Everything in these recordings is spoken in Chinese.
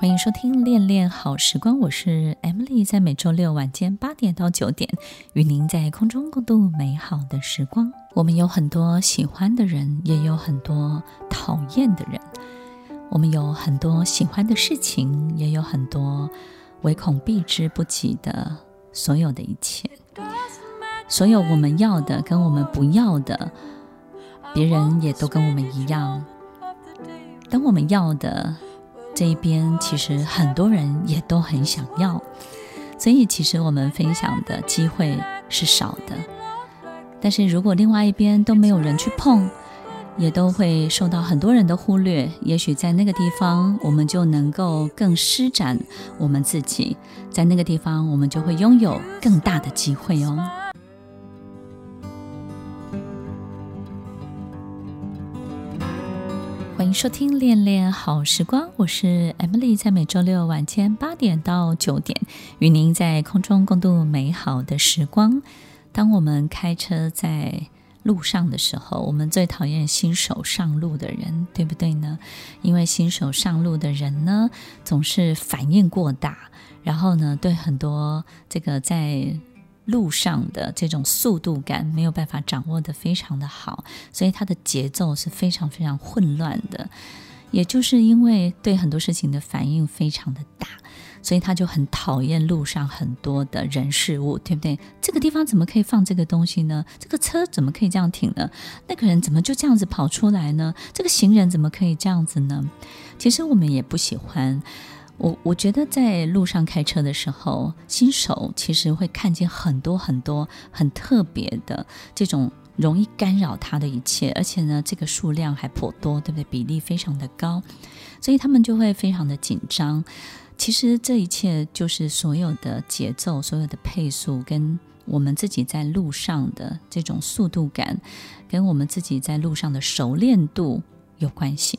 欢迎收听《恋恋好时光》，我是 Emily，在每周六晚间八点到九点，与您在空中共度美好的时光。我们有很多喜欢的人，也有很多讨厌的人；我们有很多喜欢的事情，也有很多唯恐避之不及的所有的一切。所有我们要的跟我们不要的，别人也都跟我们一样。等我们要的。这一边其实很多人也都很想要，所以其实我们分享的机会是少的。但是如果另外一边都没有人去碰，也都会受到很多人的忽略。也许在那个地方，我们就能够更施展我们自己，在那个地方，我们就会拥有更大的机会哦。欢迎收听《恋恋好时光》，我是 Emily，在每周六晚间八点到九点，与您在空中共度美好的时光。当我们开车在路上的时候，我们最讨厌新手上路的人，对不对呢？因为新手上路的人呢，总是反应过大，然后呢，对很多这个在路上的这种速度感没有办法掌握得非常的好，所以他的节奏是非常非常混乱的。也就是因为对很多事情的反应非常的大，所以他就很讨厌路上很多的人事物，对不对？这个地方怎么可以放这个东西呢？这个车怎么可以这样停呢？那个人怎么就这样子跑出来呢？这个行人怎么可以这样子呢？其实我们也不喜欢。我我觉得在路上开车的时候，新手其实会看见很多很多很特别的这种容易干扰他的一切，而且呢，这个数量还颇多，对不对？比例非常的高，所以他们就会非常的紧张。其实这一切就是所有的节奏、所有的配速，跟我们自己在路上的这种速度感，跟我们自己在路上的熟练度。有关系，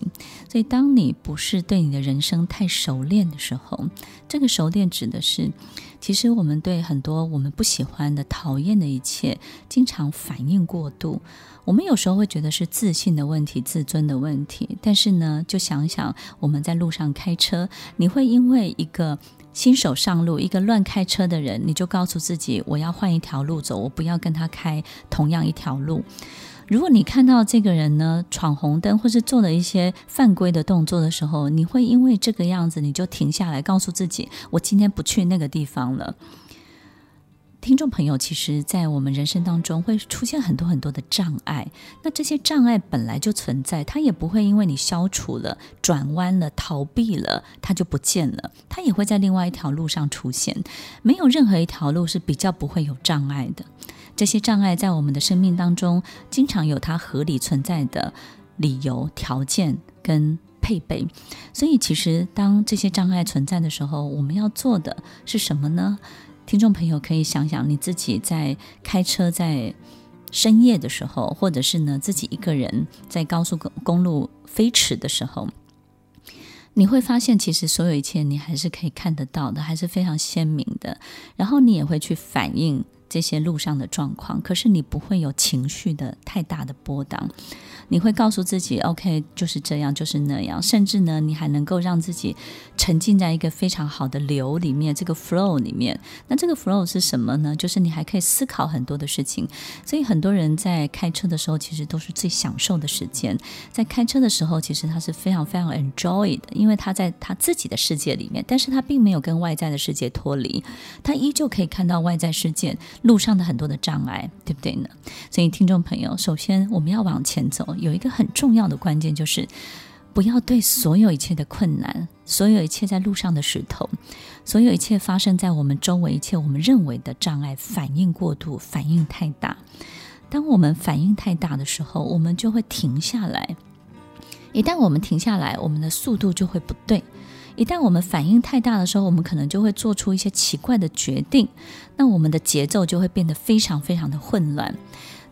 所以当你不是对你的人生太熟练的时候，这个熟练指的是，其实我们对很多我们不喜欢的、讨厌的一切，经常反应过度。我们有时候会觉得是自信的问题、自尊的问题，但是呢，就想想我们在路上开车，你会因为一个新手上路、一个乱开车的人，你就告诉自己，我要换一条路走，我不要跟他开同样一条路。如果你看到这个人呢，闯红灯或是做了一些犯规的动作的时候，你会因为这个样子你就停下来，告诉自己，我今天不去那个地方了。听众朋友，其实，在我们人生当中会出现很多很多的障碍，那这些障碍本来就存在，它也不会因为你消除了、转弯了、逃避了，它就不见了，它也会在另外一条路上出现。没有任何一条路是比较不会有障碍的。这些障碍在我们的生命当中，经常有它合理存在的理由、条件跟配备。所以，其实当这些障碍存在的时候，我们要做的是什么呢？听众朋友可以想想，你自己在开车在深夜的时候，或者是呢自己一个人在高速公公路飞驰的时候，你会发现，其实所有一切你还是可以看得到的，还是非常鲜明的。然后你也会去反映。这些路上的状况，可是你不会有情绪的太大的波荡，你会告诉自己，OK，就是这样，就是那样，甚至呢，你还能够让自己沉浸在一个非常好的流里面，这个 flow 里面。那这个 flow 是什么呢？就是你还可以思考很多的事情。所以很多人在开车的时候，其实都是最享受的时间。在开车的时候，其实他是非常非常 enjoy 的，因为他在他自己的世界里面，但是他并没有跟外在的世界脱离，他依旧可以看到外在世界。路上的很多的障碍，对不对呢？所以，听众朋友，首先我们要往前走，有一个很重要的关键，就是不要对所有一切的困难、所有一切在路上的石头、所有一切发生在我们周围一切我们认为的障碍反应过度、反应太大。当我们反应太大的时候，我们就会停下来。一旦我们停下来，我们的速度就会不对。一旦我们反应太大的时候，我们可能就会做出一些奇怪的决定，那我们的节奏就会变得非常非常的混乱。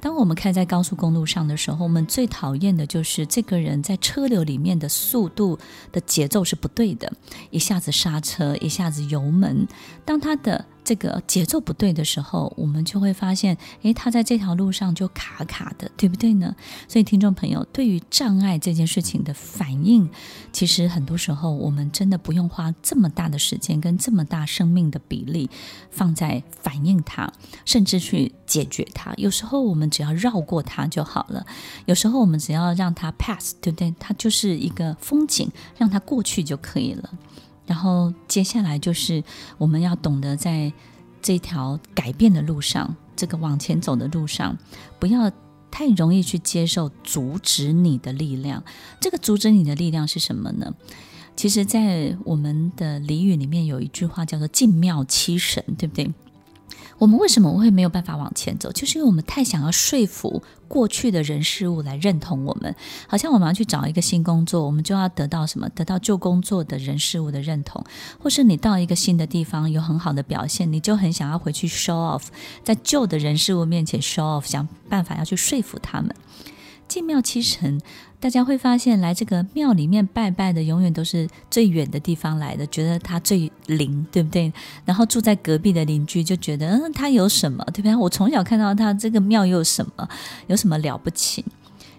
当我们开在高速公路上的时候，我们最讨厌的就是这个人在车流里面的速度的节奏是不对的，一下子刹车，一下子油门。当他的这个节奏不对的时候，我们就会发现，诶，他在这条路上就卡卡的，对不对呢？所以，听众朋友，对于障碍这件事情的反应，其实很多时候我们真的不用花这么大的时间跟这么大生命的比例放在反应它，甚至去解决它。有时候我们只要绕过它就好了，有时候我们只要让它 pass，对不对？它就是一个风景，让它过去就可以了。然后接下来就是我们要懂得在这条改变的路上，这个往前走的路上，不要太容易去接受阻止你的力量。这个阻止你的力量是什么呢？其实，在我们的俚语里面有一句话叫做“进庙七神”，对不对？我们为什么会没有办法往前走？就是因为我们太想要说服过去的人事物来认同我们，好像我们要去找一个新工作，我们就要得到什么？得到旧工作的人事物的认同，或是你到一个新的地方有很好的表现，你就很想要回去 show off，在旧的人事物面前 show off，想办法要去说服他们。进庙七成。大家会发现，来这个庙里面拜拜的，永远都是最远的地方来的，觉得他最灵，对不对？然后住在隔壁的邻居就觉得，嗯，他有什么，对不对？我从小看到他这个庙又有什么，有什么了不起？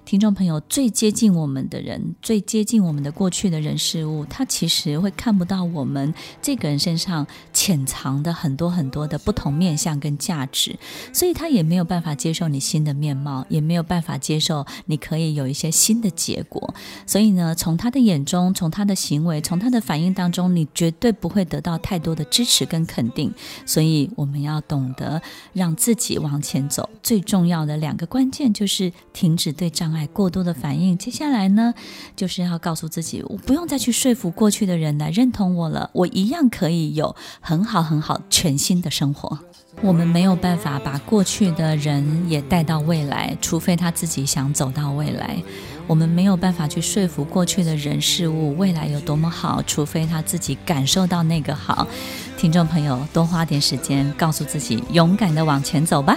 听众朋友，最接近我们的人，最接近我们的过去的人事物，他其实会看不到我们这个人身上潜藏的很多很多的不同面相跟价值，所以他也没有办法接受你新的面貌，也没有办法接受你可以有一些新的结果。所以呢，从他的眼中，从他的行为，从他的反应当中，你绝对不会得到太多的支持跟肯定。所以我们要懂得让自己往前走，最重要的两个关键就是停止对障碍。过多的反应，接下来呢，就是要告诉自己，我不用再去说服过去的人来认同我了，我一样可以有很好很好全新的生活。我们没有办法把过去的人也带到未来，除非他自己想走到未来。我们没有办法去说服过去的人事物未来有多么好，除非他自己感受到那个好。听众朋友，多花点时间，告诉自己，勇敢地往前走吧。